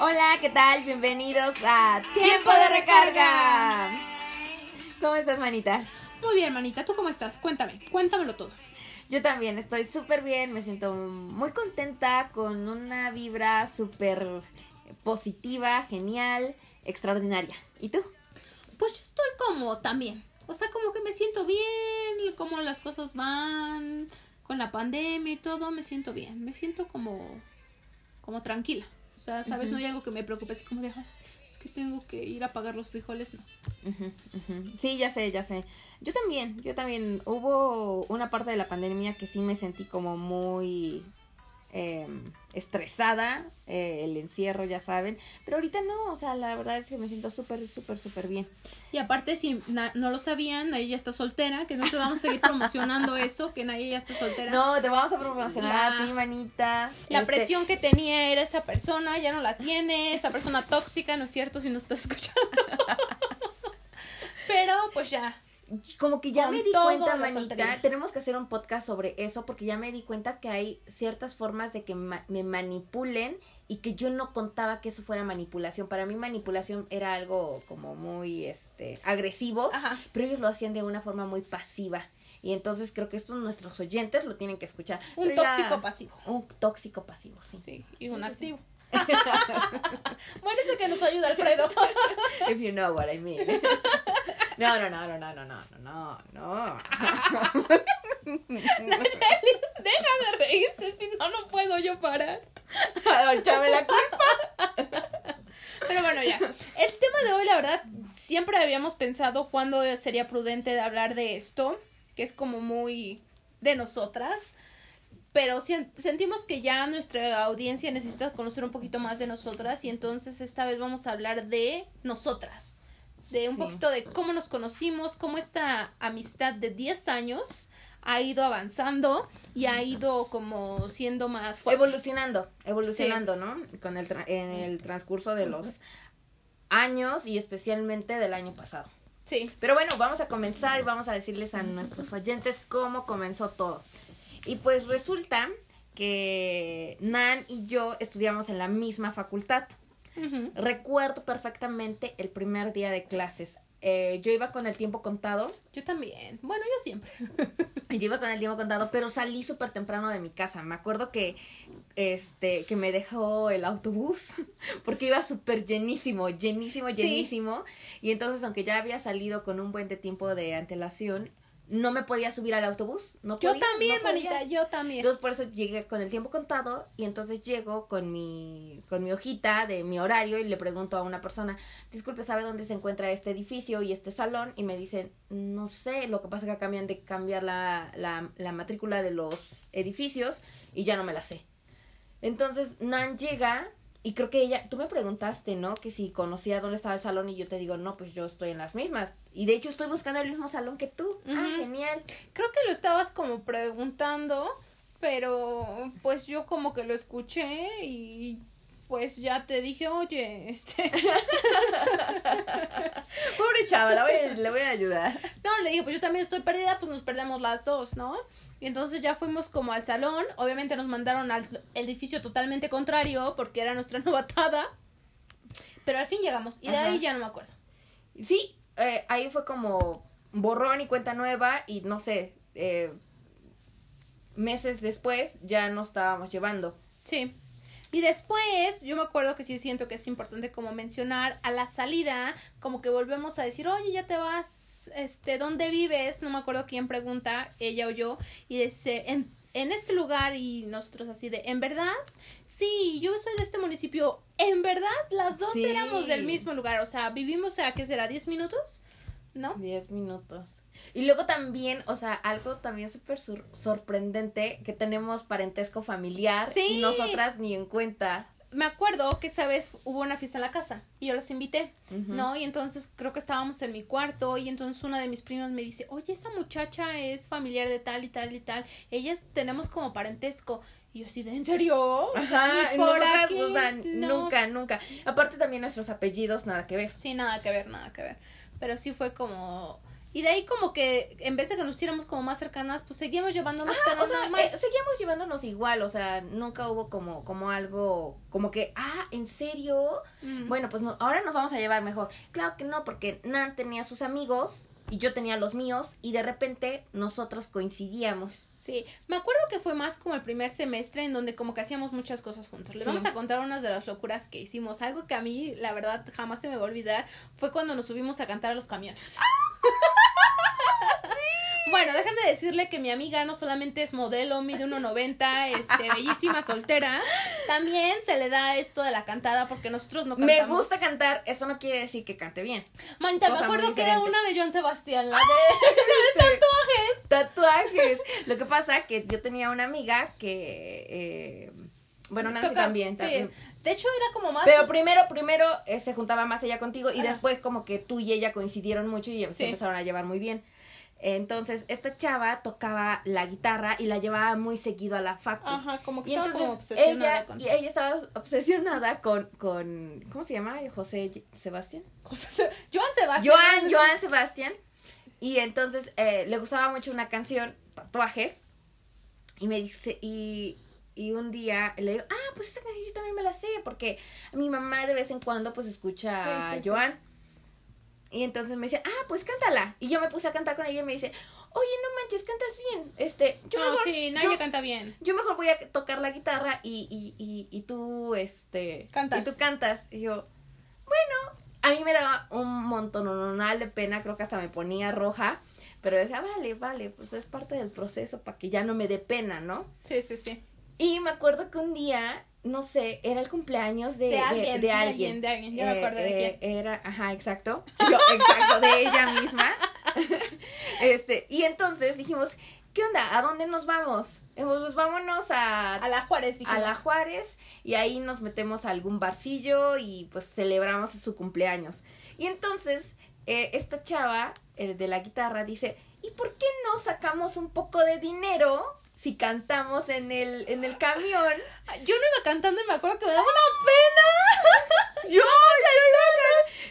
Hola, ¿qué tal? Bienvenidos a Tiempo de Recarga. ¿Cómo estás, manita? Muy bien, manita. ¿Tú cómo estás? Cuéntame, cuéntamelo todo. Yo también estoy súper bien, me siento muy contenta con una vibra súper positiva, genial, extraordinaria. ¿Y tú? Pues yo estoy como también. O sea, como que me siento bien, como las cosas van con la pandemia y todo, me siento bien. Me siento como, como tranquila. O sea, ¿sabes? No hay algo que me preocupe, así como de, "Ay, es que tengo que ir a pagar los frijoles, no. Sí, ya sé, ya sé. Yo también, yo también. Hubo una parte de la pandemia que sí me sentí como muy eh, estresada, eh, el encierro, ya saben. Pero ahorita no, o sea, la verdad es que me siento súper, súper, súper bien. Y aparte, si no lo sabían, ella está soltera, que no te vamos a seguir promocionando eso, que nadie ya está soltera. No, te vamos a promocionar a La- ti, manita. La Este, presión que tenía era esa persona, ya no la tiene, esa persona tóxica, ¿no es cierto? Si no estás escuchando. Pero pues ya, Como que ya me di cuenta, manita, tenemos que hacer un podcast sobre eso porque ya me di cuenta que hay ciertas formas de que ma- me manipulen y que yo no contaba que eso fuera manipulación. Para mí manipulación era algo como muy este agresivo, ajá. pero ellos lo hacían de una forma muy pasiva. Y entonces creo que esto nuestros oyentes lo tienen que escuchar. Un Pero tóxico pasivo. Un tóxico pasivo, sí. Sí, y Sí, un sí, activo. bueno, eso que nos ayuda Alfredo. If you know what I mean. No, no, no, no, no, no, no, no, no. Nayelis, deja de reírte, si no, no puedo yo parar. Échame la culpa. Pero bueno, ya. El tema de hoy, la verdad, siempre habíamos pensado cuándo sería prudente de hablar de esto, que es como muy de nosotras. Pero sentimos que ya nuestra audiencia necesita conocer un poquito más de nosotras y entonces esta vez vamos a hablar de nosotras. De un Sí. poquito de cómo nos conocimos, cómo esta amistad de 10 años ha ido avanzando y ha ido como siendo más fuerte. Evolucionando, evolucionando, ¿no? Con el tra- en el transcurso de los años y especialmente del año pasado. Sí. Pero bueno, vamos a comenzar y vamos a decirles a nuestros oyentes cómo comenzó todo. Y pues resulta que Nan y yo estudiamos en la misma facultad. Recuerdo perfectamente el primer día de clases. Eh, yo iba con el tiempo contado. Yo también. Bueno, yo siempre. Yo iba con el tiempo contado, pero salí súper temprano de mi casa. Me acuerdo que este que me dejó el autobús porque iba súper llenísimo, llenísimo, Sí. llenísimo. Y entonces, aunque ya había salido con un buen de tiempo de antelación, no me podía subir al autobús. No Yo podía, también, no podía. manita, yo también. Entonces por eso llegué con el tiempo contado y entonces llego con mi con mi hojita de mi horario y le pregunto a una persona, disculpe, ¿sabe dónde se encuentra este edificio y este salón? Y me dicen, no sé, lo que pasa es que acaban de cambiar la, la, la matrícula de los edificios y ya no me la sé. Entonces Nan llega y creo que ella, tú me preguntaste, ¿no? Que si conocía dónde estaba el salón y yo te digo, no, pues yo estoy en las mismas. Y de hecho estoy buscando el mismo salón que tú. Ah, genial. Creo que lo estabas como preguntando, pero pues yo como que lo escuché y pues ya te dije, oye, este... Pobre chava, la voy a- le voy a ayudar. No, le dije, pues yo también estoy perdida, pues nos perdemos las dos, ¿no? Y entonces ya fuimos como al salón, obviamente nos mandaron al edificio totalmente contrario porque era nuestra novatada, pero al fin llegamos y de Ajá. ahí ya no me acuerdo. Sí, eh, ahí fue como borrón y cuenta nueva y no sé, eh, meses después ya nos estábamos llevando. Sí. Y después, yo me acuerdo que sí siento que es importante como mencionar a la salida, como que volvemos a decir, oye, ya te vas, este, ¿dónde vives? No me acuerdo quién pregunta, ella o yo, y dice, en, en este lugar, y nosotros así de, ¿en verdad? Sí, yo soy de este municipio, ¿en verdad? Las dos Sí. éramos del mismo lugar, o sea, vivimos a, ¿qué será? ¿10 minutos? ¿No? Diez minutos. Y luego también, o sea, algo también súper sorprendente, que tenemos parentesco familiar Sí. y nosotras ni en cuenta. Me acuerdo que esa vez hubo una fiesta en la casa y yo las invité. ¿no? Y entonces creo que estábamos en mi cuarto y entonces una de mis primas me dice, oye, esa muchacha es familiar de tal y tal y tal, ellas tenemos como parentesco. Y yo de, ¿en serio? O sea, Ajá, por nosotras, aquí, o sea, no". nunca, nunca. Aparte también nuestros apellidos, nada que ver. Sí, nada que ver, nada que ver. Pero sí fue como Y de ahí como que en vez de que nos hiciéramos como más cercanas, pues seguíamos llevándonos Ajá, o sea, eh, seguíamos llevándonos igual, o sea, nunca hubo como, como algo, como que, ah, ¿en serio? Mm. Bueno, pues no, ahora nos vamos a llevar mejor. Claro que no, porque Nan tenía sus amigos y yo tenía los míos y de repente nosotros coincidíamos. Sí, me acuerdo que fue más como el primer semestre en donde como que hacíamos muchas cosas juntos. Les Sí. vamos a contar unas de las locuras que hicimos. Algo que a mí, la verdad, jamás se me va a olvidar fue cuando nos subimos a cantar a los camiones. Bueno, déjenme decirle que mi amiga no solamente es modelo, mide 1.90, este, bellísima, soltera, también se le da esto de la cantada porque nosotros no cantamos. Me gusta cantar, eso no quiere decir que cante bien. Manita, me cosa acuerdo que era una de Joan Sebastián, la de... Tatuajes. Lo que pasa que yo tenía una amiga que, eh, bueno, Nancy Toca- también. sí. también. De hecho, era como más... Pero primero, primero eh, se juntaba más ella contigo y después como que tú y ella coincidieron mucho y Sí. se empezaron a llevar muy bien. Entonces, esta chava tocaba la guitarra y la llevaba muy seguido a la facu. Ajá, como que Y estaba entonces como obsesionada ella, con... y ella estaba obsesionada con, con, ¿cómo se llama? José Sebastián. Cosas- Joan Sebastián. Joan, Joan Sebastián. Y entonces eh, le gustaba mucho una canción, Tatuajes. Y me dice, y, y un día le digo, ah, pues esa canción yo también me la sé, porque mi mamá de vez en cuando pues escucha Sí, a sí. Y entonces me dice, ah, pues cántala. Y yo me puse a cantar con ella y me dice, oye, no manches, cantas bien. Este, yo no, mejor, sí, nadie yo- canta bien. yo mejor voy a tocar la guitarra y, y, y, y tú, este... Cantas. Y tú cantas. Y yo, bueno, a mí me daba un montón de pena, creo que hasta me ponía roja. Pero decía, vale, vale, pues es parte del proceso para que ya no me dé pena, ¿no? Sí, sí, sí. Y me acuerdo que un día, no sé, era el cumpleaños de, De alguien, de de alguien. alguien, de alguien, ya me acuerdo de eh, Era, ajá, exacto. Yo, exacto, de ella misma. este, y entonces dijimos, ¿qué onda? ¿A dónde nos vamos? Eh, Pues vámonos a, A la Juárez, a dijimos. la Juárez y ahí nos metemos a algún barcillo y pues celebramos su cumpleaños. Y entonces eh, esta chava eh, de la guitarra dice, ¿y por qué no sacamos un poco de dinero si cantamos en el, en el camión? Yo no iba cantando y me acuerdo que me daba una pena. Yo,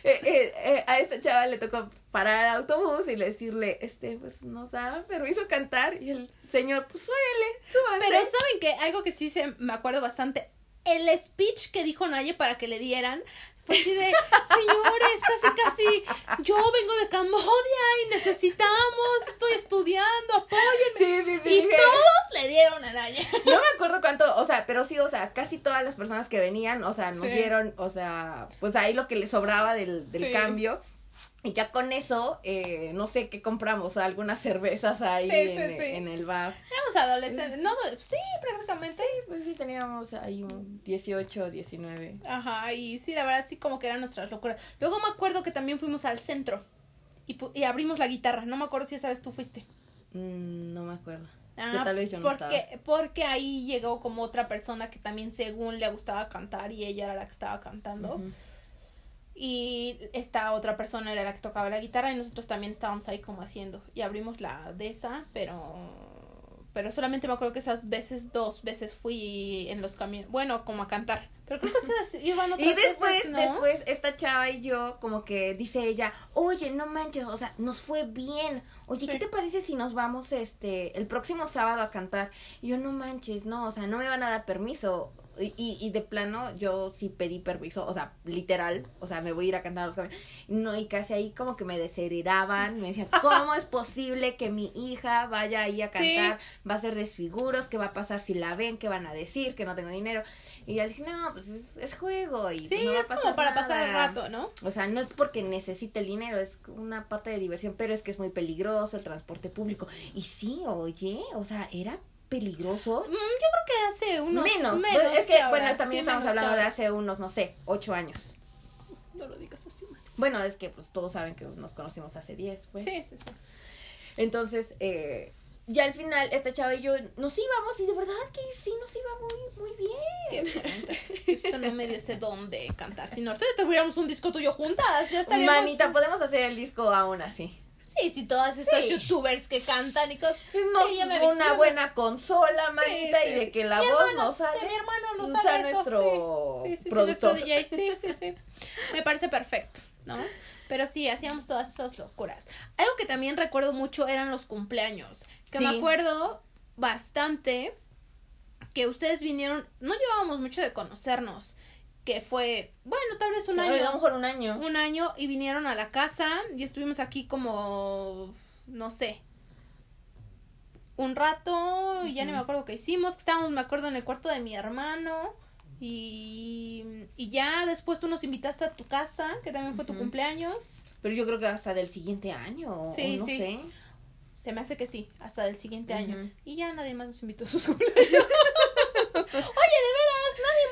eh, eh, eh, a esta chava le tocó parar al autobús y decirle, este, pues nos da permiso cantar. Y el señor, pues órale, súbanse. Pero ¿saben qué? Algo que sí se, me acuerdo bastante. El speech que dijo Naye para que le dieran fue así de, señores, casi casi, yo vengo de Cambodia y necesitamos, estoy estudiando, apóyenme. Sí, sí, sí. y dije, todos le dieron a Naye. No me acuerdo cuánto, o sea, pero sí, o sea, casi todas las personas que venían, o sea, nos Sí. dieron, o sea, pues ahí lo que les sobraba del, del Sí. cambio. Y ya con eso, eh, no sé qué compramos, algunas cervezas ahí Sí, sí, en, sí. en el bar. Éramos adolescentes, no, sí, prácticamente. Pues sí, teníamos ahí un 18, 19. Ajá, y sí, la verdad sí como que eran nuestras locuras. Luego me acuerdo que también fuimos al centro y, y abrimos la guitarra. No me acuerdo si esa vez tú fuiste. Mm, no me acuerdo. Ah, Yo tal vez yo no porque, porque ahí llegó como otra persona que también según le gustaba cantar y ella era la que estaba cantando. Ujú. Y esta otra persona era la que tocaba la guitarra y nosotros también estábamos ahí como haciendo. Y abrimos la de esa, pero... Pero solamente me acuerdo que esas veces, dos veces fui en los camiones. Bueno, como a cantar. Pero creo que ustedes iban otras Y después, veces, ¿no? después, esta chava y yo, como que dice ella, oye, no manches, o sea, nos fue bien. Oye, ¿qué te parece si nos vamos este el próximo sábado a cantar? Y yo, no manches, no, o sea, no me van a dar permiso. Y, y, y de plano, yo sí pedí permiso, o sea, literal, o sea, me voy a ir a cantar a los camiones. No, y casi ahí como que me desheredaban, me decían, ¿cómo es posible que mi hija vaya ahí a cantar? Va a ser desfiguros, ¿qué va a pasar si la ven? ¿Qué van a decir? Que no tengo dinero. Y yo dije, no, pues es, es juego y Sí, pues, no va a es como pasar para pasar el nada". rato, ¿no? O sea, no es porque necesite el dinero, es una parte de diversión, pero es que es muy peligroso el transporte público. Y sí, oye, o sea, era peligroso. Mm, yo creo que hace unos menos, menos Pues, es que, bueno, también sí, estamos hablando de hace unos, no sé, ocho años. No lo digas así, man. Bueno, es que pues todos saben que nos conocimos hace diez, pues. Sí, sí, sí. Entonces, eh, ya al final, esta chava y yo nos íbamos y de verdad que sí nos iba muy, muy bien. Esto no me dio ese don de cantar. Si no, ustedes tuviéramos un disco tuyo juntas, ya estaríamos. Manita, podemos hacer el disco aún así. Sí, sí, todas estas Sí. youtubers que cantan y cosas. Sí, vi. una buena consola, manita, Sí, y de que la Mi voz hermano, no sale. De mi hermano no usa sale eso. nuestro sí, productor. DJ. Sí, sí, sí. Me parece perfecto. ¿no? Pero sí, hacíamos todas esas locuras. Algo que también recuerdo mucho eran los cumpleaños, que me acuerdo bastante que ustedes vinieron, no llevábamos mucho de conocernos, que fue, bueno, tal vez un A lo año, mejor un año. un año y vinieron a la casa y estuvimos aquí como, no sé, un rato, y ya ni me acuerdo qué hicimos, que estábamos, me acuerdo, en el cuarto de mi hermano. Y, y ya después tú nos invitaste a tu casa, que también fue tu cumpleaños. Pero yo creo que hasta del siguiente año. o Sí, no sí. sé. Se me hace que sí, hasta del siguiente año. Y ya nadie más nos invitó a sus cumpleaños. Oye, de veras,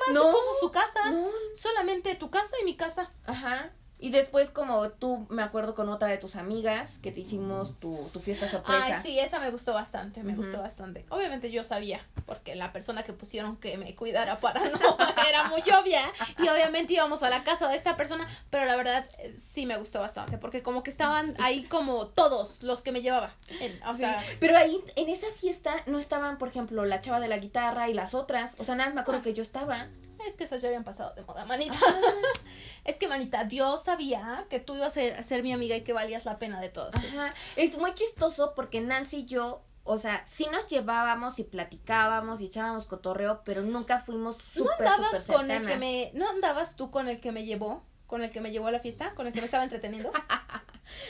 más No, se puso su casa. No. Solamente tu casa y mi casa. Ajá. Y después como tú, me acuerdo con otra de tus amigas, que te hicimos tu, tu fiesta sorpresa. Ay, sí, esa me gustó bastante, me gustó bastante. Obviamente yo sabía, porque la persona que pusieron que me cuidara para no era muy obvia. Y obviamente íbamos a la casa de esta persona, pero la verdad eh, sí me gustó bastante, porque como que estaban ahí como todos los que me llevaba. O sea, Pero ahí, en esa fiesta, no estaban, por ejemplo, la chava de la guitarra y las otras. O sea, nada, más me acuerdo que yo estaba. Es que esas ya habían pasado de moda, manita. Ah. Es que, manita, Dios sabía que tú ibas a ser, a ser mi amiga y que valías la pena de todas. Ajá. Es muy chistoso porque Nancy y yo, o sea, sí nos llevábamos y platicábamos y echábamos cotorreo, pero nunca fuimos ¿No súper, andabas súper con el que me... ¿No andabas tú con el que me llevó? ¿Con el que me llevó a la fiesta? ¿Con el que me estaba entreteniendo?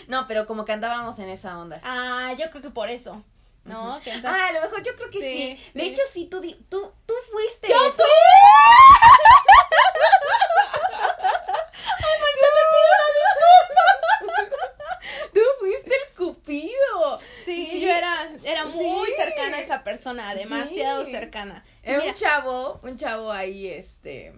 No, pero como que andábamos en esa onda. Ah, yo creo que por eso. ¿No? Que Ah, a lo mejor yo creo que sí. Sí, De sí. hecho, sí, tú, di- tú, tú fuiste. ¡Yo fui! Tú fuiste el cupido. Sí, Sí. yo era, era muy Sí. cercana a esa persona, demasiado Sí. cercana. Era Mira, un chavo, un chavo ahí, este,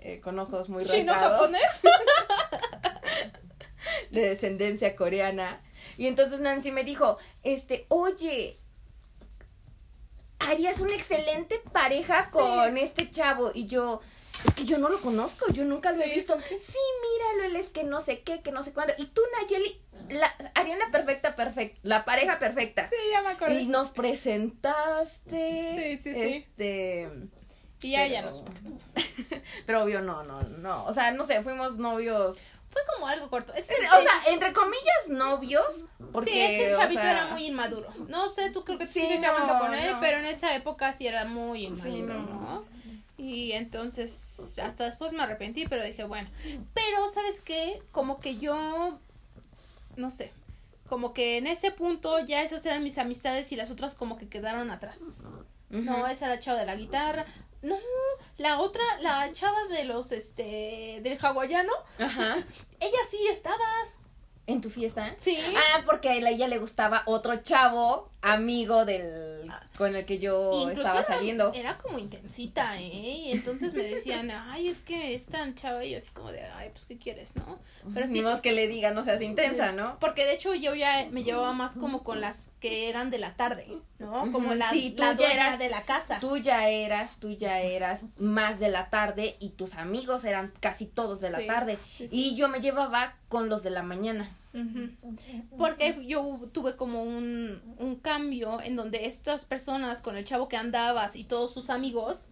eh, con ojos muy chino japonés. de descendencia coreana. Y entonces Nancy me dijo, este, oye, harías una excelente pareja con este chavo. Y yo, es que yo no lo conozco, yo nunca lo he visto. Sí, míralo, él es que no sé qué, que no sé cuándo. Y tú, Nayeli, la, harían la perfecta, perfecta, la pareja perfecta. Sí, ya me acordé. Y nos presentaste. Sí, sí, sí. Este. Y ya, ya pero- no supe qué pasó. Pero obvio, no, no, no. O sea, no sé, fuimos novios. Fue como algo corto. Es que O sea, entre comillas, novios. Porque, sí, es que el o chavito sea, era muy inmaduro. No sé, tú creo que Sí, sigues llamando con él, pero en esa época sí era muy Sí, inmaduro, no. ¿no? Y entonces, hasta después me arrepentí, pero dije, bueno. Pero, ¿sabes qué? Como que yo, no sé, como que en ese punto ya esas eran mis amistades y las otras como que quedaron atrás. No, esa era la chava de la guitarra. No, la otra, la chava de los, este, del hawaiano, Ajá. ella sí estaba. ¿En tu fiesta? Sí. Ah, porque a ella le gustaba otro chavo, amigo del con el que yo Incluso estaba era- saliendo. Era como intensita, ¿eh? Y entonces me decían, ay, es que es tan chava y yo así como de, ay, pues, ¿qué quieres, no? Pero sí, que le diga, no seas intensa, ¿no? porque de hecho yo ya me llevaba más como con las que eran de la tarde, ¿no? Como la, Sí, tú la ya dueña eras- de la casa. Tú ya eras, tú ya eras más de la tarde y tus amigos eran casi todos de la Sí, tarde. sí. Y yo me llevaba con los de la mañana. Porque yo tuve como un, un cambio en donde estas personas con el chavo que andabas y todos sus amigos,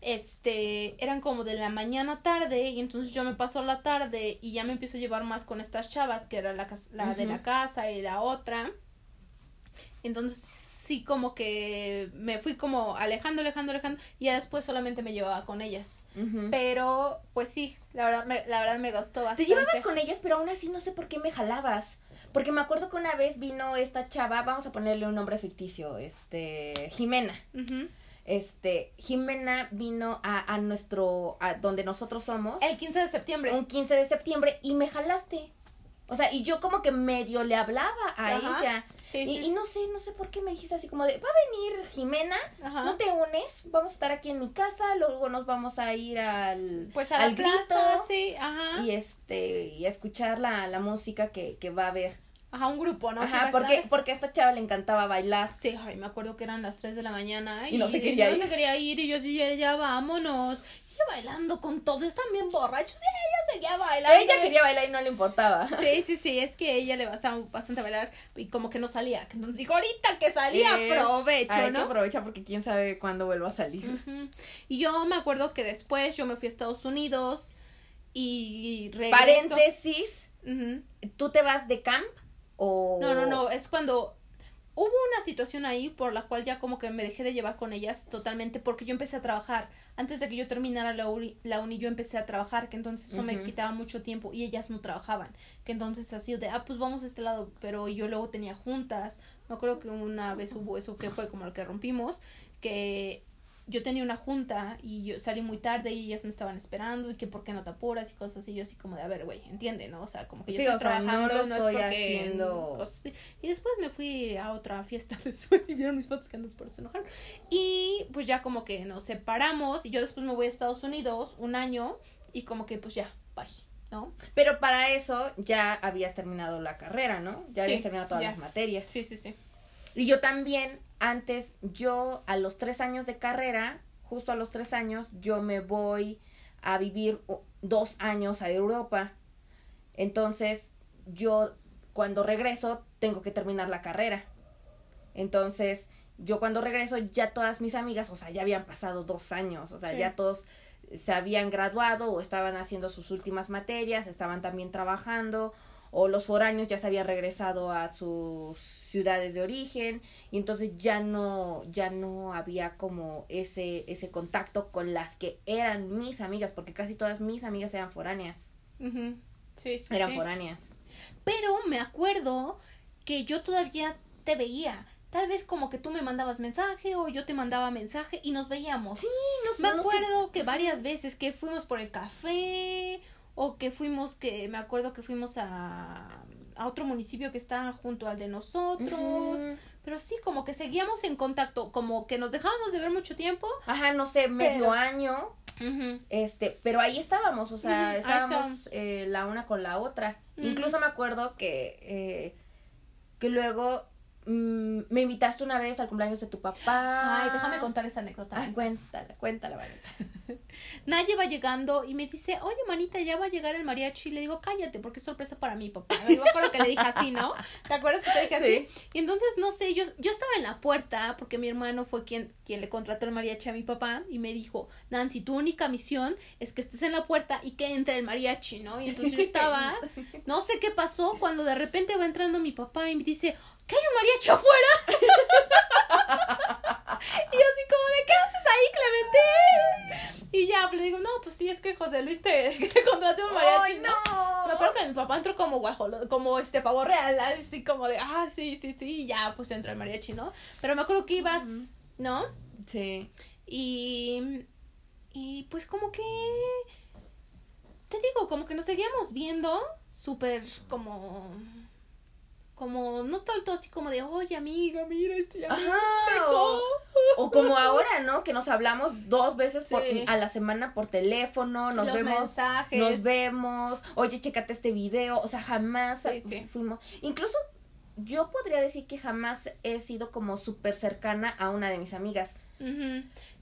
este, eran como de la mañana tarde y entonces yo me paso la tarde y ya me empiezo a llevar más con estas chavas que era la, la de la casa y la otra. Entonces sí como que me fui como alejando, alejando, alejando y ya después solamente me llevaba con ellas. Pero pues sí, la verdad me, la verdad me gustó Te bastante. llevabas con ellas, pero aún así no sé por qué me jalabas. Porque me acuerdo que una vez vino esta chava, vamos a ponerle un nombre ficticio, este, Jimena. Este, Jimena vino a, a nuestro, a donde nosotros somos, El 15 de septiembre. un 15 de septiembre y me jalaste. O sea, y yo como que medio le hablaba a Ajá. ella. Sí, y, sí, y no sé, no sé por qué me dijiste así como de, va a venir Jimena, Ajá. no te unes, vamos a estar aquí en mi casa, luego nos vamos a ir al, Pues a al la plaza, sí, ajá. y este y a escuchar la, la música que, que va a haber. Ajá, un grupo, ¿no? Ajá, porque, porque a esta chava le encantaba bailar. Sí, ay, me acuerdo que eran las 3 de la mañana. Y no se quería no ir. se quería ir. Y yo sí, ya, ya vámonos. Bailando con todos, están bien borrachos. Y ella seguía bailando. Ella quería bailar y no le importaba. Sí, sí, sí, es que ella le bastaba bastante a bailar y como que no salía. Entonces digo, ahorita que salía, aprovecho, hay que ¿no? aprovecha porque quién sabe cuándo vuelva a salir. Y yo me acuerdo que después yo me fui a Estados Unidos y Paréntesis, ¿tú te vas de camp o...? No, no, no, es cuando hubo una situación ahí por la cual ya como que me dejé de llevar con ellas totalmente porque yo empecé a trabajar. Antes de que yo terminara la uni, la uni yo empecé a trabajar, que entonces eso me quitaba mucho tiempo y ellas no trabajaban. Que entonces así de, ah, pues vamos a este lado, pero yo luego tenía juntas. Me acuerdo que una vez hubo eso que fue como el que rompimos, que yo tenía una junta y yo salí muy tarde y ellas me estaban esperando y que por qué no te apuras y cosas así. Yo así como de, a ver, güey, entiende, ¿no? O sea, como que yo estoy trabajando, no, es porque... Haciendo... Y después me fui a otra fiesta después y vieron mis fotos que andas por se enojaron. Y pues ya como que nos separamos y yo después me voy a Estados Unidos un año y como que pues ya, bye. ¿no? Pero para eso ya habías terminado la carrera, ¿no? Ya habías terminado todas las materias. Sí, sí, sí. Y yo también antes, yo a los tres años de carrera, justo a los tres años, yo me voy a vivir dos años a Europa. Entonces, yo cuando regreso tengo que terminar la carrera. Entonces, yo cuando regreso ya todas mis amigas, o sea, ya habían pasado dos años, o sea, ya todos se habían graduado o estaban haciendo sus últimas materias, estaban también trabajando o los foráneos ya se habían regresado a sus ciudades de origen y entonces ya no ya no había como ese ese contacto con las que eran mis amigas porque casi todas mis amigas eran foráneas. Sí, sí, eran foráneas. Pero me acuerdo que yo todavía te veía. Tal vez como que tú me mandabas mensaje o yo te mandaba mensaje y nos veíamos. Sí, nos Me acuerdo que varias veces que fuimos por el café o que fuimos, que me acuerdo que fuimos a, a otro municipio que está junto al de nosotros. Pero sí, como que seguíamos en contacto, como que nos dejábamos de ver mucho tiempo. Ajá, no sé, medio año. Este, pero ahí estábamos, o sea, estábamos eh, la una con la otra. Incluso me acuerdo que, eh, que luego Mm, me invitaste una vez al cumpleaños de tu papá. Ay, déjame contar esa anécdota. Ay, cuéntala, cuéntala, Vanessa. Nadie va llegando y me dice, oye, manita, ya va a llegar el mariachi. Y le digo, cállate, porque es sorpresa para mi papá. me acuerdo que le dije así, ¿no? ¿Te acuerdas que te dije así? Y entonces, no sé, yo, yo estaba en la puerta porque mi hermano fue quien, quien le contrató el mariachi a mi papá y me dijo, Nancy, tu única misión es que estés en la puerta y que entre el mariachi, ¿no? Y entonces yo estaba, no sé qué pasó, cuando de repente va entrando mi papá y me dice, ¿qué hay un mariachi afuera? y así como de, ¿qué haces ahí, Clemente? Y ya, pues le digo, no, pues sí, es que José Luis te, te contrató un mariachi. ¡Ay, no! Me acuerdo que mi papá entró como guajolo, como este pavo real, así como de, ah, sí, sí, sí, y ya, pues entró el mariachi, ¿no? Pero me acuerdo que ibas, ¿no? Sí. Y, y pues como que, te digo, como que nos seguíamos viendo súper como como no tanto así como de oye amiga mira este ya o, como ahora no que nos hablamos dos veces a la semana por teléfono nos vemos nos vemos oye chécate este video o sea jamás fuimos. Incluso yo podría decir que jamás he sido como súper cercana a una de mis amigas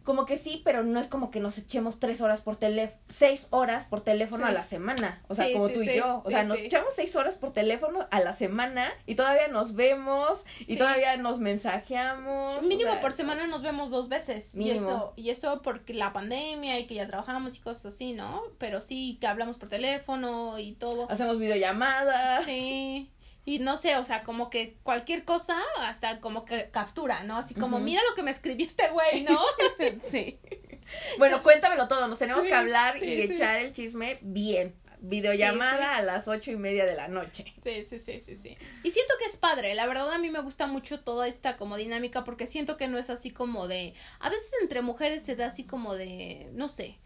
como que sí, pero no es como que nos echemos tres horas por teléfono, seis horas por teléfono a la semana. O sea, como tú y yo. O sea, nos echamos seis horas por teléfono a la semana y todavía nos vemos y todavía nos mensajeamos. Mínimo por semana nos vemos dos veces. Y eso, y eso porque la pandemia y que ya trabajamos y cosas así, ¿no? Pero sí que hablamos por teléfono y todo. Hacemos videollamadas. Sí y no sé, o sea, como que cualquier cosa, hasta como que captura, ¿no? Así como, mira lo que me escribió este güey, ¿no? sí. Bueno, cuéntamelo todo, nos tenemos que hablar y echar el chisme bien. Videollamada a las ocho y media de la noche. Sí, sí, sí, sí, sí. Y siento que es padre, la verdad a mí me gusta mucho toda esta como dinámica porque siento que no es así como de, a veces entre mujeres se da así como de, no sé,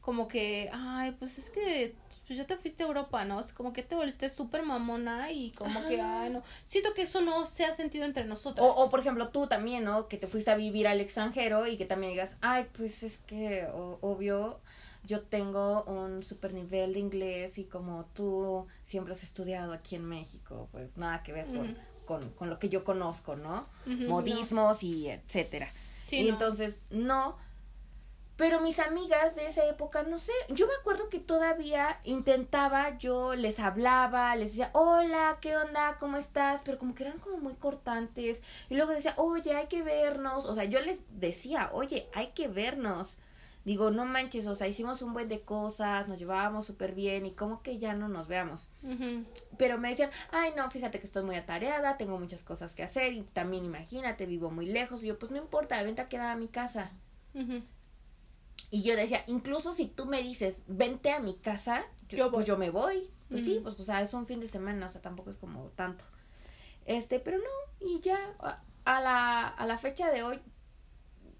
como que, ay, pues es que pues ya te fuiste a Europa, ¿no? Es como que te volviste súper mamona y como que, ay, no. Siento que eso no se ha sentido entre nosotros. O, o, por ejemplo, tú también, ¿no? Que te fuiste a vivir al extranjero y que también digas, ay, pues es que, obvio, yo tengo un super nivel de inglés y como tú siempre has estudiado aquí en México, pues nada que ver con, con, lo que yo conozco, ¿no? Modismos y etcétera. y entonces, no pero mis amigas de esa época, no sé, yo me acuerdo que todavía intentaba, yo les hablaba, les decía, hola, ¿qué onda? ¿Cómo estás? Pero como que eran como muy cortantes. Y luego decía, oye, hay que vernos. O sea, yo les decía, oye, hay que vernos. digo, no manches, o sea, hicimos un buen de cosas, nos llevábamos súper bien y como que ya no nos veamos. Pero me decían, ay, no, fíjate que estoy muy atareada, tengo muchas cosas que hacer y también imagínate, vivo muy lejos. Y yo, pues no importa, vente a quedar a mi casa. Y yo decía, incluso si tú me dices, vente a mi casa, yo, pues yo me voy. Pues sí, pues o sea, es un fin de semana, o sea, tampoco es como tanto. Este, pero no, y ya a la, a la fecha de hoy,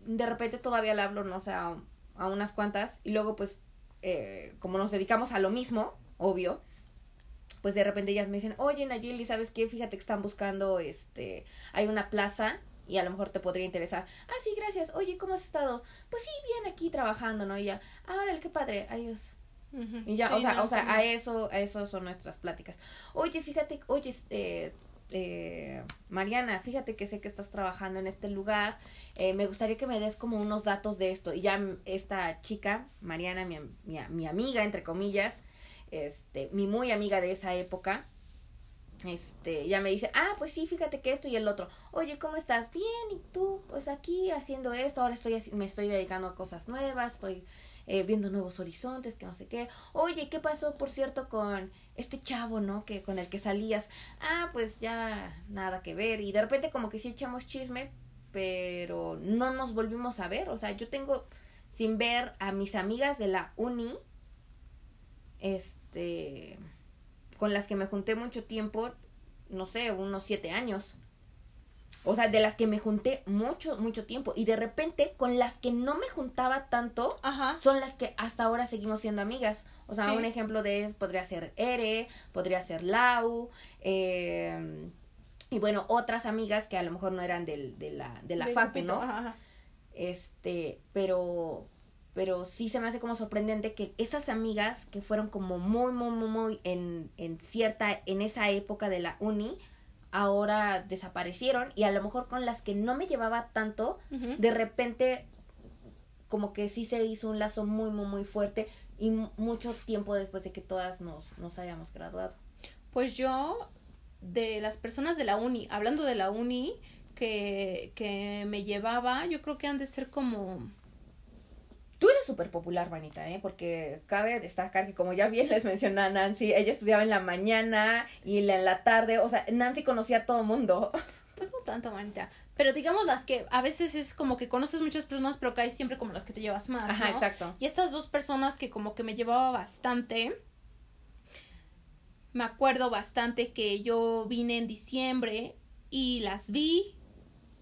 de repente todavía le hablo, no sé, a, unas cuantas, y luego pues, eh, como nos dedicamos a lo mismo, obvio, pues de repente ellas me dicen, oye Nayeli, ¿sabes qué? Fíjate que están buscando, este, hay una plaza y a lo mejor te podría interesar. Ah, sí, gracias. Oye, ¿cómo has estado? Pues sí, bien aquí trabajando, ¿no? Y ya, ahora el qué padre, adiós. Y ya, o sea, o sea, a eso, a eso son nuestras pláticas. Oye, fíjate, oye, eh, eh, Mariana, fíjate que sé que estás trabajando en este lugar, eh, me gustaría que me des como unos datos de esto. Y ya esta chica, Mariana, mi, mi, amiga, entre comillas, este, mi muy amiga de esa época, este, ya me dice, ah, pues sí, fíjate que esto y el otro. Oye, ¿cómo estás? Bien, ¿y tú? Pues aquí haciendo esto, ahora estoy, me estoy dedicando a cosas nuevas, estoy eh, viendo nuevos horizontes, que no sé qué. Oye, ¿qué pasó, por cierto, con este chavo, ¿no? Que con el que salías. Ah, pues ya nada que ver. Y de repente como que sí echamos chisme, pero no nos volvimos a ver. O sea, yo tengo sin ver a mis amigas de la uni, este, con las que me junté mucho tiempo, no sé, unos siete años. O sea, de las que me junté mucho, mucho tiempo. Y de repente, con las que no me juntaba tanto, son las que hasta ahora seguimos siendo amigas. O sea, un ejemplo de podría ser Ere, podría ser Lau, eh, y bueno, otras amigas que a lo mejor no eran del, de la, de la facu, ¿no? Este, pero, pero sí se me hace como sorprendente que esas amigas que fueron como muy, muy, muy, muy en, en cierta, en esa época de la uni, ahora desaparecieron y a lo mejor con las que no me llevaba tanto, de repente como que sí se hizo un lazo muy, muy, muy fuerte y mucho tiempo después de que todas nos, nos hayamos graduado. Pues yo, de las personas de la uni, hablando de la uni, que, que me llevaba, yo creo que han de ser como Tú eres súper popular, Vanita, ¿eh? Porque cabe destacar que, como ya bien les mencionó Nancy, ella estudiaba en la mañana y en la tarde. O sea, Nancy conocía a todo mundo. Pues no tanto, Vanita. Pero digamos las que a veces es como que conoces muchas personas, pero caes siempre como las que te llevas más. Ajá, exacto. Y estas dos personas que como que me llevaba bastante. Me acuerdo bastante que yo vine en diciembre y las vi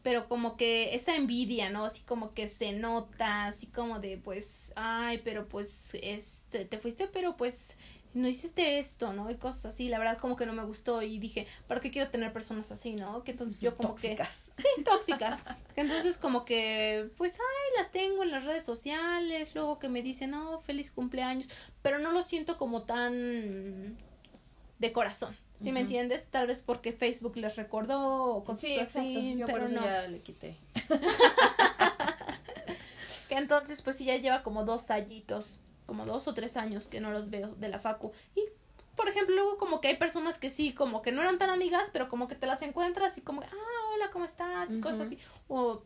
pero como que esa envidia, ¿no? Así como que se nota, así como de, pues, ay, pero pues, este, te fuiste, pero pues, no hiciste esto, ¿no? Y cosas así, la verdad como que no me gustó y dije, ¿para qué quiero tener personas así, ¿no? Que entonces yo como tóxicas. que... Sí, tóxicas. entonces como que, pues, ay, las tengo en las redes sociales, luego que me dicen, no, feliz cumpleaños, pero no lo siento como tan de corazón. ¿Sí me entiendes? Tal vez porque Facebook les recordó o cosas sí, así. Yo pero por eso ya le quité. que entonces, pues sí, ya lleva como dos añitos, como dos o tres años que no los veo de la Facu. Y, por ejemplo, luego como que hay personas que sí, como que no eran tan amigas, pero como que te las encuentras y como, ah, hola, ¿cómo estás? Y cosas así. O,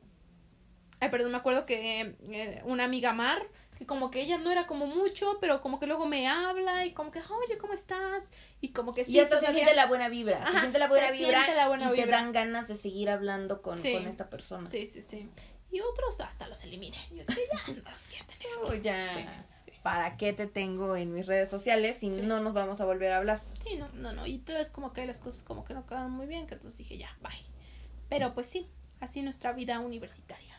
ay, perdón, me acuerdo que eh, una amiga Mar como que ella no era como mucho, pero como que luego me habla y como que, oye, ¿cómo estás? Y como que sí. Y hasta se siente la buena vibra. se siente la buena vibra y te dan ganas de seguir hablando con, con, esta persona. Sí, sí, sí. Y otros hasta los elimine. Yo ya no los quiero tener. ya. ¿Para qué te tengo en mis redes sociales si no nos vamos a volver a hablar? Sí, no, no, no. Y otra vez como que las cosas como que no quedaron muy bien, que entonces dije, ya, bye. Pero pues sí, así nuestra vida universitaria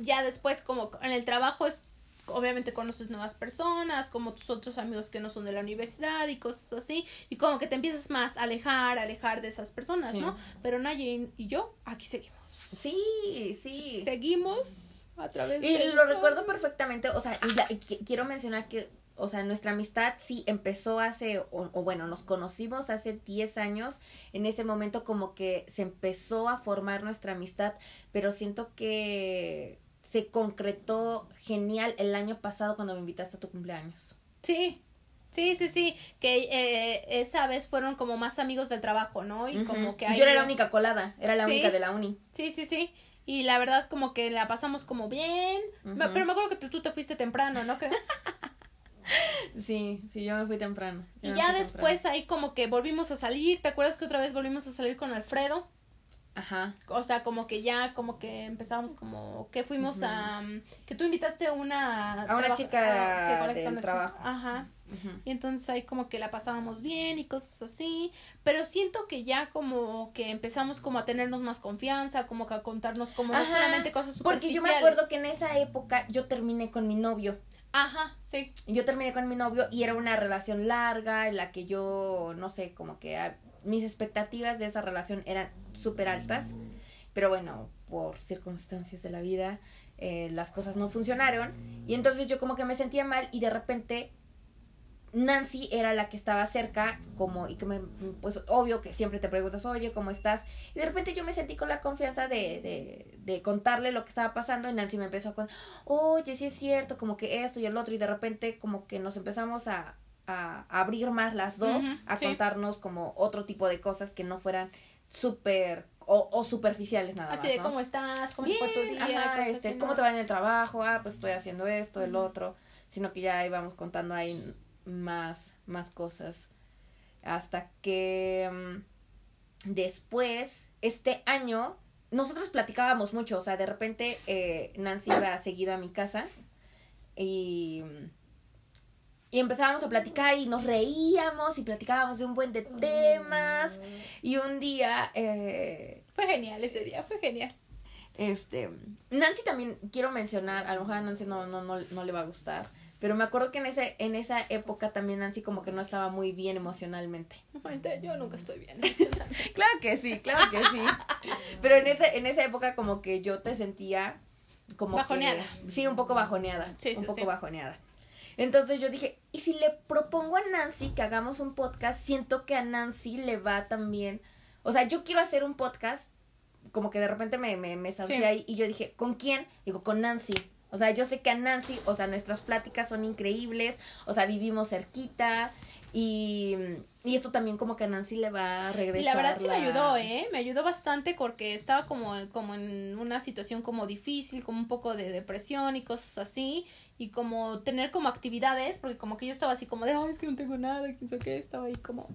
ya después como en el trabajo es obviamente conoces nuevas personas, como tus otros amigos que no son de la universidad y cosas así, y como que te empiezas más a alejar, alejar de esas personas, ¿no? Pero Nayin y yo aquí seguimos. Sí, sí. Seguimos a través y Y lo recuerdo perfectamente, o sea, y quiero mencionar que o sea, nuestra amistad sí empezó hace, o, bueno, nos conocimos hace 10 años, en ese momento como que se empezó a formar nuestra amistad, pero siento que se concretó genial el año pasado cuando me invitaste a tu cumpleaños. Sí, sí, sí, sí, que eh, esa vez fueron como más amigos del trabajo, ¿no? Y como que Yo era la única colada, era la única de la uni. Sí, sí, sí. Y la verdad como que la pasamos como bien. Pero me acuerdo que te- tú te fuiste temprano, ¿no? Sí, sí, yo me fui temprano. yo Y ya después ahí como que volvimos a salir. ¿Te acuerdas que otra vez volvimos a salir con Alfredo? Ajá. O sea, como que ya, como que empezamos como que fuimos a... Que tú invitaste una... A una chica que colecta del trabajo. Ajá. Y entonces ahí como que la pasábamos bien y cosas así. Pero siento que ya como que empezamos como a tenernos más confianza, como que a contarnos como no Ajá, solamente cosas Porque yo me acuerdo que en esa época yo terminé con mi novio. Ajá, sí. Yo terminé con mi novio y era una relación larga en la que yo, no sé, como que mis expectativas de esa relación eran súper altas. Pero bueno, por circunstancias de la vida, eh, las cosas no funcionaron. Y entonces yo como que me sentía mal y de repente Nancy era la que estaba cerca, como, y que me, pues obvio que siempre te preguntas, oye, ¿cómo estás? Y de repente yo me sentí con la confianza de, de, de contarle lo que estaba pasando y Nancy me empezó a contar, oye, sí es cierto, como que esto y el otro, y de repente como que nos empezamos a, a abrir más las dos, a sí. contarnos como otro tipo de cosas que no fueran súper o, o superficiales nada Así más. de ¿no? cómo estás, cómo Bien, te fue tu día, ajá, cosas este, así, ¿cómo ¿no? te va en el trabajo? Ah, pues estoy haciendo esto, el otro, sino que ya íbamos contando ahí más, más cosas. Hasta que mm, después, este año, nosotros platicábamos mucho, o sea, de repente eh, Nancy iba seguido a mi casa y, y empezábamos a platicar y nos reíamos y platicábamos de un buen de temas y un día... Eh, Fue genial ese día, fue genial. este, Nancy también quiero mencionar, a lo mejor a Nancy no, no, no, no le va a gustar, pero me acuerdo que en ese, en esa época también Nancy como que no estaba muy bien emocionalmente. Yo nunca estoy bien. Claro que sí, claro que sí. Pero en esa, en esa época como que yo te sentía como Bajoneada. que- sí, un poco bajoneada. Sí, un sí, poco sí. bajoneada. Entonces yo dije, ¿y si le propongo a Nancy que hagamos un podcast? Siento que a Nancy le va también. O sea, yo quiero hacer un podcast, como que de repente me, me, me Sí. ahí y yo dije, ¿con quién? Digo, con Nancy. O sea, yo sé que a Nancy, o sea, nuestras pláticas son increíbles, o sea, vivimos cerquita y, y esto también como que a Nancy le va a regresar. Y la verdad sí me ayudó, ¿eh? Me ayudó bastante porque estaba como, como en una situación como difícil, como un poco de depresión y cosas así. Y como tener como actividades, porque como que yo estaba así como de, ay, es que no tengo nada, quién sabe qué. Estaba ahí como,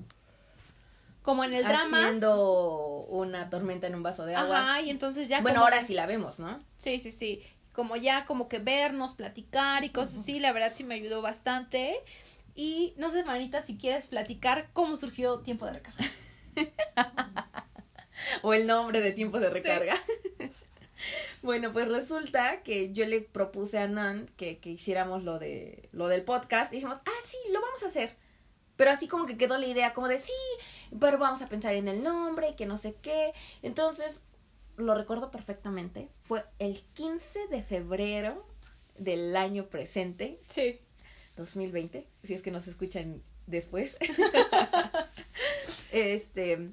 como en el drama. Haciendo una tormenta en un vaso de agua. Ajá, y entonces ya bueno, como- ahora sí la vemos, ¿no? Sí, sí, sí. Como ya como que vernos, platicar y cosas así, la verdad sí me ayudó bastante. Y no sé, Marita, si quieres platicar cómo surgió Tiempo de Recarga. O el nombre de tiempo de recarga. Bueno, pues resulta que yo le propuse a Nan que, que hiciéramos lo de lo del podcast y dijimos, ah, sí, lo vamos a hacer. Pero así como que quedó la idea como de sí, pero vamos a pensar en el nombre, que no sé qué. Entonces, lo recuerdo perfectamente. Fue el 15 de febrero del año presente, Sí. 2020, si es que nos escuchan después. este,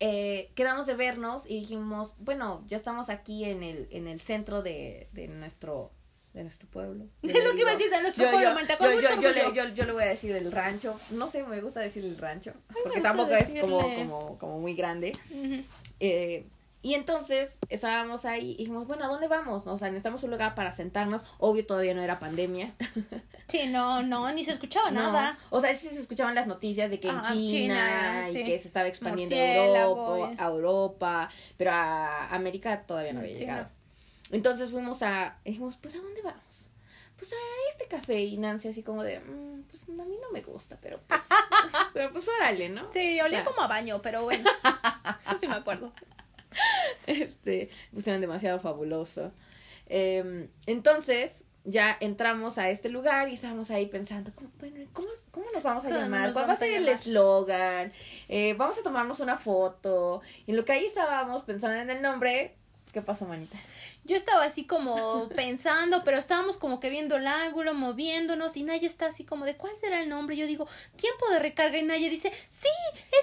eh, quedamos de vernos y dijimos, bueno, ya estamos aquí en el, en el centro de, de nuestro de nuestro pueblo. Es lo que iba a decir de nuestro Yo, pueblo, yo, yo, yo, yo, le, voy a decir el rancho. No sé, me gusta decir el rancho. Porque tampoco es como, como, como muy grande. Eh, y entonces estábamos ahí y dijimos, bueno, ¿a dónde vamos? O sea, necesitamos un lugar para sentarnos. Obvio, todavía no era pandemia. Sí, no, no, ni se escuchaba No. nada. O sea, sí se escuchaban las noticias de que en Ah, China, China, y que se estaba expandiendo a Europa, y- a Europa, pero a América todavía no había llegado. Entonces fuimos a, dijimos, pues ¿a dónde vamos? Pues a este café y Nancy así como de, "Mm, pues a mí no me gusta, pero pues, pero pues órale, ¿no? Sí, O olía sea, como a baño, pero bueno. Eso sí me acuerdo. este, pusieron demasiado fabuloso. Eh, entonces, ya entramos a este lugar y estábamos ahí pensando, ¿cómo, bueno, ¿cómo, cómo nos vamos a ¿Cómo llamar? ¿Cuál va a vamos a ser el eslogan? Eh, vamos a tomarnos una foto. Y en lo que ahí estábamos pensando en el nombre, ¿qué pasó, manita? Yo estaba así como pensando, pero estábamos como que viendo el ángulo, moviéndonos, y Naya está así como de ¿cuál será el nombre? Yo digo, tiempo de recarga, y Naya dice, sí,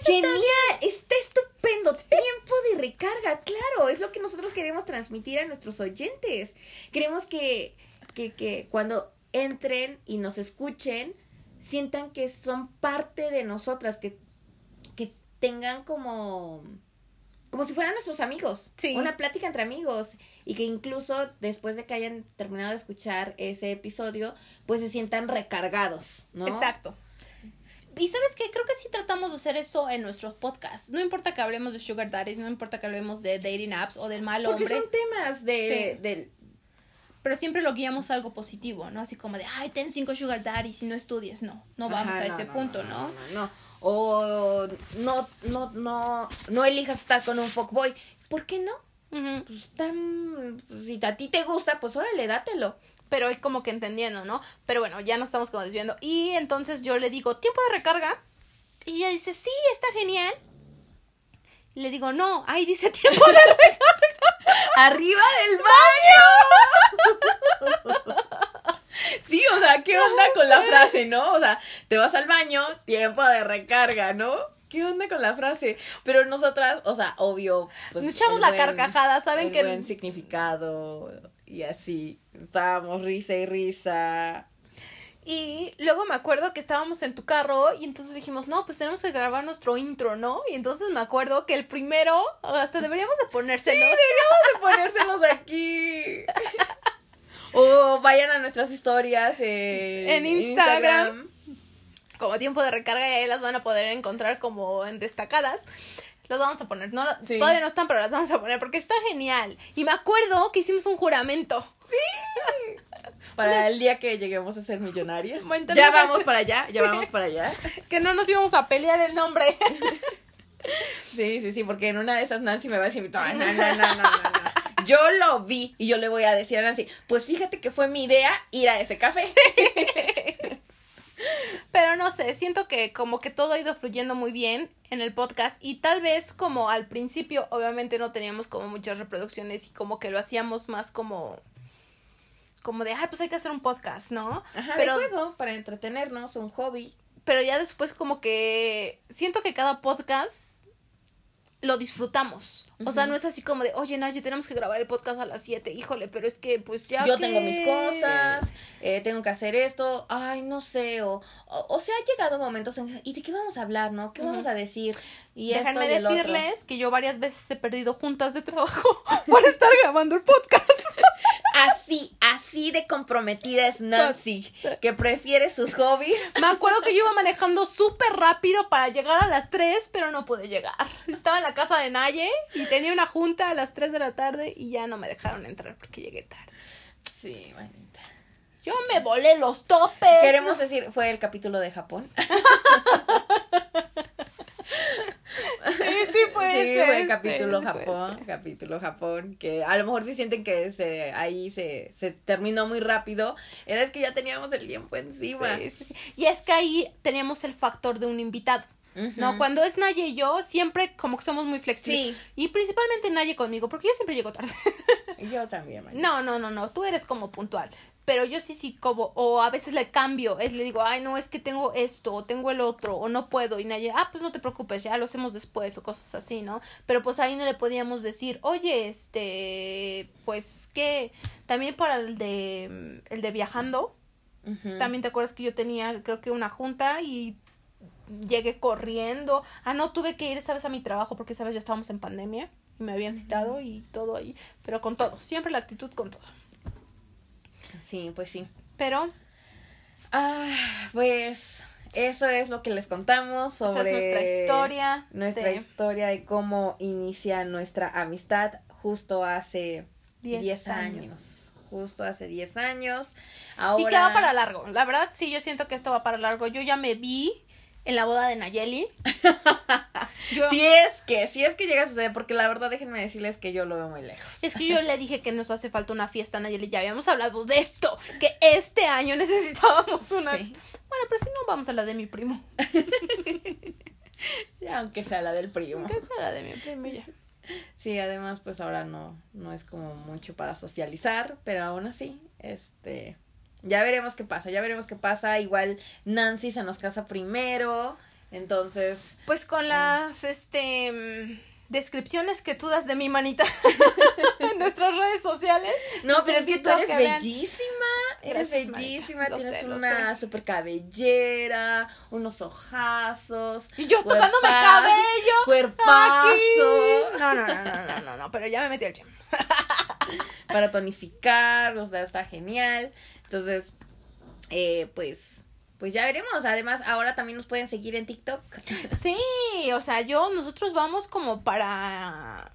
ese está Genial, está estupendo. Tiempo de recarga, claro. Es lo que nosotros queremos transmitir a nuestros oyentes. Queremos que, que, que cuando entren y nos escuchen, sientan que son parte de nosotras, que, que tengan como como si fueran nuestros amigos. Sí. Una plática entre amigos. Y que incluso después de que hayan terminado de escuchar ese episodio, pues se sientan recargados, ¿no? Exacto. Y sabes qué, creo que sí tratamos de hacer eso en nuestros podcasts. No importa que hablemos de sugar daddies, no importa que hablemos de dating apps o del mal Porque hombre, son temas de, Sí. del pero siempre lo guiamos a algo positivo, ¿no? Así como de, ay, ten cinco sugar daddies y no estudies. No, no vamos Ajá, a no, ese no, punto, ¿no? no, no. O no, no, no, no elijas estar con un fuckboy. ¿Por qué no? Pues tan, pues, si a ti te gusta, pues órale, dátelo. Pero hay como que entendiendo, ¿no? Pero bueno, ya nos estamos como desviando. Y entonces yo le digo, ¿tiempo de recarga? Y ella dice, sí, está genial. Y le digo, no, ahí dice tiempo de ¡Arriba del baño! sí, o sea, ¿qué onda con la frase, no? O sea, te vas al baño, tiempo de recarga, ¿no? ¿Qué onda con la frase? Pero nosotras, o sea, obvio, pues. Nos echamos la buen- carcajada, ¿saben que buen significado y así. Estábamos risa y risa. Y luego me acuerdo que estábamos en tu carro y entonces dijimos, no, pues tenemos que grabar nuestro intro, ¿no? Y entonces me acuerdo que el primero, hasta deberíamos de ponérselo. de ponérselos aquí. o vayan a nuestras historias en, En Instagram. Como tiempo de recarga y ahí las van a poder encontrar como en destacadas. Las vamos a poner, no, Sí. todavía no están, pero las vamos a poner porque está genial. Y me acuerdo que hicimos un juramento. Para el día que lleguemos a ser millonarias. Bueno, ya que vamos para allá, ya vamos para allá. Que no nos íbamos a pelear el nombre. Sí, sí, sí, porque en una de esas Nancy me va a decir, no, no, no, no, no. Yo lo vi y yo le voy a decir a Nancy, pues fíjate que fue mi idea ir a ese café. Pero no sé, siento que como que todo ha ido fluyendo muy bien en el podcast y tal vez como al principio obviamente no teníamos como muchas reproducciones y como que lo hacíamos más como como de, ay, pues hay que hacer un podcast, ¿no? Ajá, pero, de juego, para entretenernos, un hobby. pero ya después como que siento que cada podcast lo disfrutamos. O sea, no es así como de, oye, Naye, tenemos que grabar el podcast a las 7. Híjole, pero es que pues ya. yo que- tengo mis cosas, eh, tengo que hacer esto, ay, no sé, o, o, o sea, ha llegado momentos en, ¿y de qué vamos a hablar, no? ¿Qué vamos a decir? Y Déjenme esto y otro. decirles que yo varias veces he perdido juntas de trabajo por estar grabando el podcast. Así, así de comprometida es Nancy, que prefiere sus hobbies. Me acuerdo que yo iba manejando súper rápido para llegar a las 3, pero no pude llegar. Estaba en la casa de Naye y tenía una junta a las 3 de la tarde y ya no me dejaron entrar porque llegué tarde. Sí, manita. Yo me volé los topes. Queremos decir, fue el capítulo de Japón. Sí, sí fue sí, ese, fue el capítulo Japón, capítulo Japón, que a lo mejor sí sienten que se, ahí se, se terminó muy rápido. Era es que ya teníamos el tiempo encima. Sí, sí, sí. Y es que ahí teníamos el factor de un invitado. No, cuando es Naye y yo, siempre como que somos muy flexibles. Sí. Y principalmente Naye conmigo, porque yo siempre llego tarde. Yo también, manita. No, no, no, no, tú eres como puntual. Pero yo sí, sí, como, o a veces le cambio, es, le digo, ay, no, es que tengo esto, o tengo el otro, o no puedo, y nadie, ah, pues no te preocupes, ya lo hacemos después, o cosas así, ¿no? Pero pues ahí no le podíamos decir, oye, este, pues que, también para el de, el de viajando, también te acuerdas que yo tenía, creo que una junta, y llegué corriendo, ah, no, tuve que ir, sabes, a mi trabajo, porque, sabes, ya estábamos en pandemia, y me habían citado, y todo ahí, pero con todo, siempre la actitud con todo. Sí, pues sí. Pero Ah, pues eso es lo que les contamos sobre esa es nuestra historia. nuestra de historia de cómo inicia nuestra amistad justo hace 10 10 años. años. Justo hace 10 años. Ahora Y que va para largo. La verdad, sí, yo siento que esto va para largo. Yo ya me vi en la boda de Nayeli. Yo- Si es que, si es que llega a suceder, porque la verdad déjenme decirles que yo lo veo muy lejos. Es que yo le dije que nos hace falta una fiesta Nayeli. Ya habíamos hablado de esto. Que este año necesitábamos una Sí. fiesta. Bueno, pero si no, vamos a la de mi primo. Aunque sea la del primo. Que sea la de mi primo ya. Sí, además, pues ahora no, no es como mucho para socializar, pero aún así, este, ya veremos qué pasa, ya veremos qué pasa. Igual Nancy se nos casa primero, entonces, Pues con las, este, mm, descripciones que tú das de mi manita en nuestras redes sociales. no, pero es que tú eres que bellísima, Eres Gracias, bellísima, tienes sé, una super cabellera, unos ojazos. Y yo tocándome el cabello. Cuerpazo. Aquí. No, no, no, no, no, no, no, pero ya me metí al gym. Para tonificar, o sea, está genial. Entonces, eh, pues, pues ya veremos. Además, ahora también nos pueden seguir en TikTok. Sí, o sea, yo, nosotros vamos como para...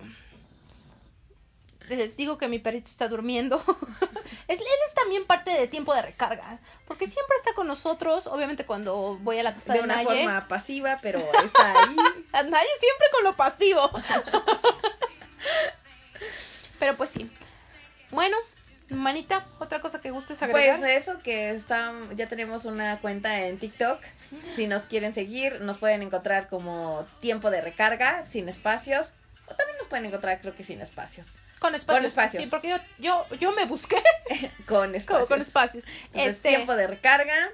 Les digo que mi perrito está durmiendo. Es- él es también parte de tiempo de recarga, porque siempre está con nosotros, obviamente cuando voy a la casa de, De una Naye. forma pasiva, pero está ahí. Naye siempre con lo pasivo. Pero pues sí. Bueno, manita, otra cosa que gustes agregar. Pues eso, que está, ya tenemos una cuenta en TikTok. Si nos quieren seguir, nos pueden encontrar como tiempo de recarga, sin espacios. O también nos pueden encontrar, creo que sin espacios. con espacios. con espacios. Sí, porque yo, yo, yo me busqué Con con, espacios. con espacios. Entonces, Este, tiempo de recarga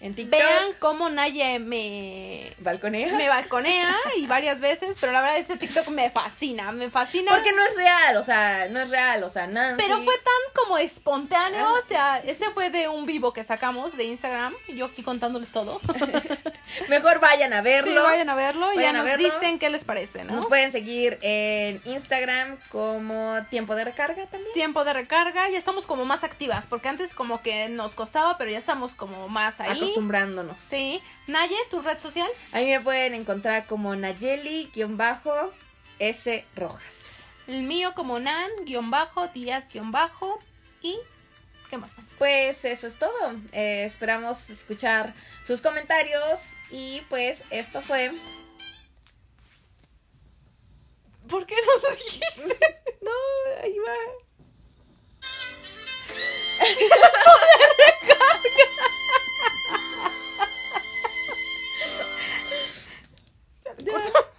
en TikTok. vean cómo Naye me, Balconea. me balconea y varias veces, pero la verdad ese TikTok me fascina, me fascina. Porque no es real, o sea, no es real, o sea, Nancy. Pero fue tan como espontáneo, Ah. o sea, ese fue de un vivo que sacamos de Instagram, yo aquí contándoles todo. Mejor vayan a Sí, verlo. vayan a verlo y ya nos verlo. dicen qué les parece, ¿no? Nos pueden seguir en Instagram como tiempo de recarga también. Tiempo de recarga, ya estamos como más activas, porque antes como que nos costaba, pero ya estamos como más ahí acostumbrándonos. Sí. Naye, ¿tu red social? A mí me pueden encontrar como Nayeli-S Rojas. El mío como Nan-Díaz-Bajo. ¿Y qué más? Pues eso es todo. Eh, esperamos escuchar sus comentarios. Y pues esto fue. ¿Por qué no lo dijiste? no, ahí va. Duh.